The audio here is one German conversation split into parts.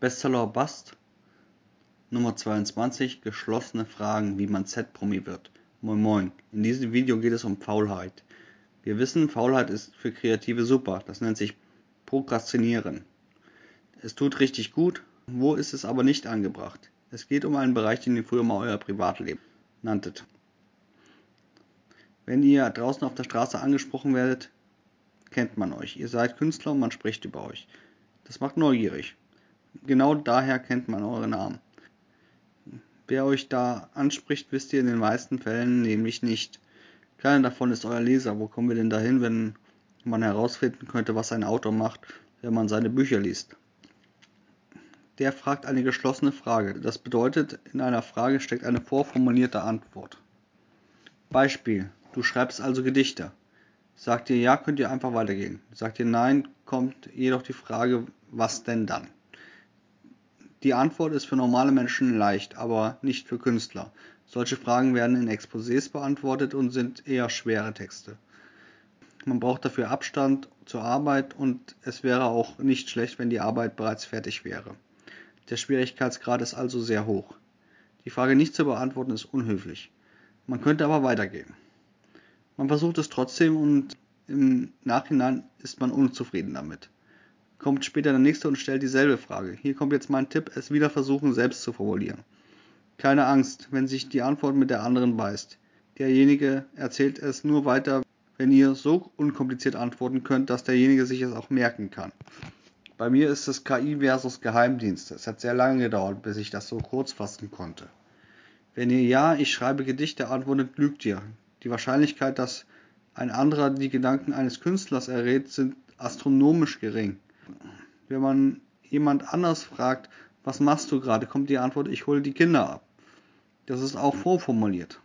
Bestseller Bust Nummer 22 Geschlossene Fragen, wie man Z-Promi wird. Moin Moin, in diesem Video geht es um Faulheit. Wir wissen, Faulheit ist für Kreative super, das nennt sich Prokrastinieren. Es tut richtig gut, wo ist es aber nicht angebracht? Es geht um einen Bereich, den ihr früher mal euer Privatleben nanntet. Wenn ihr draußen auf der Straße angesprochen werdet, kennt man euch. Ihr seid Künstler und man spricht über euch. Das macht neugierig. Genau daher kennt man eure Namen. Wer euch da anspricht, wisst ihr in den meisten Fällen nämlich nicht. Keiner davon ist euer Leser. Wo kommen wir denn dahin, wenn man herausfinden könnte, was ein Autor macht, wenn man seine Bücher liest? Der fragt eine geschlossene Frage. Das bedeutet, in einer Frage steckt eine vorformulierte Antwort. Beispiel. Du schreibst also Gedichte. Sagt ihr ja, könnt ihr einfach weitergehen. Sagt ihr nein, kommt jedoch die Frage, was denn dann? Die Antwort ist für normale Menschen leicht, aber nicht für Künstler. Solche Fragen werden in Exposés beantwortet und sind eher schwere Texte. Man braucht dafür Abstand zur Arbeit und es wäre auch nicht schlecht, wenn die Arbeit bereits fertig wäre. Der Schwierigkeitsgrad ist also sehr hoch. Die Frage nicht zu beantworten ist unhöflich. Man könnte aber weitergehen. Man versucht es trotzdem und im Nachhinein ist man unzufrieden damit. Kommt später der nächste und stellt dieselbe Frage. Hier kommt jetzt mein Tipp, es wieder versuchen selbst zu formulieren. Keine Angst, wenn sich die Antwort mit der anderen beißt. Derjenige erzählt es nur weiter, wenn ihr so unkompliziert antworten könnt, dass derjenige sich es auch merken kann. Bei mir ist es KI versus Geheimdienste. Es hat sehr lange gedauert, bis ich das so kurz fassen konnte. Wenn ihr ja, ich schreibe Gedichte antwortet, lügt ihr. Die Wahrscheinlichkeit, dass ein anderer die Gedanken eines Künstlers errät, sind astronomisch gering. Wenn man jemand anders fragt, was machst du gerade, kommt die Antwort, ich hole die Kinder ab. Das ist auch vorformuliert.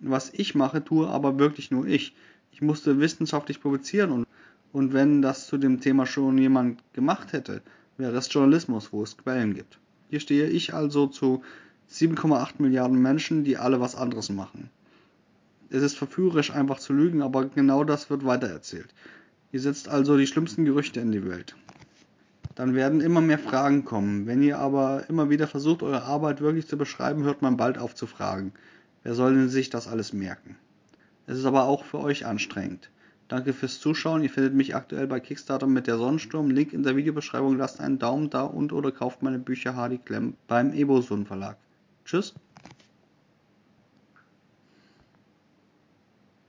Was ich mache, tue aber wirklich nur ich. Ich musste wissenschaftlich publizieren und und wenn das zu dem Thema schon jemand gemacht hätte, wäre es Journalismus, wo es Quellen gibt. Hier stehe ich also zu 7,8 Milliarden Menschen, die alle was anderes machen. Es ist verführerisch einfach zu lügen, aber genau das wird weitererzählt. Ihr setzt also die schlimmsten Gerüchte in die Welt. Dann werden immer mehr Fragen kommen. Wenn ihr aber immer wieder versucht, eure Arbeit wirklich zu beschreiben, hört man bald auf zu fragen. Wer soll denn sich das alles merken? Es ist aber auch für euch anstrengend. Danke fürs Zuschauen. Ihr findet mich aktuell bei Kickstarter mit der Sonnensturm. Link in der Videobeschreibung. Lasst einen Daumen da und oder kauft meine Bücher Hardy Clem beim Ebosun Verlag. Tschüss.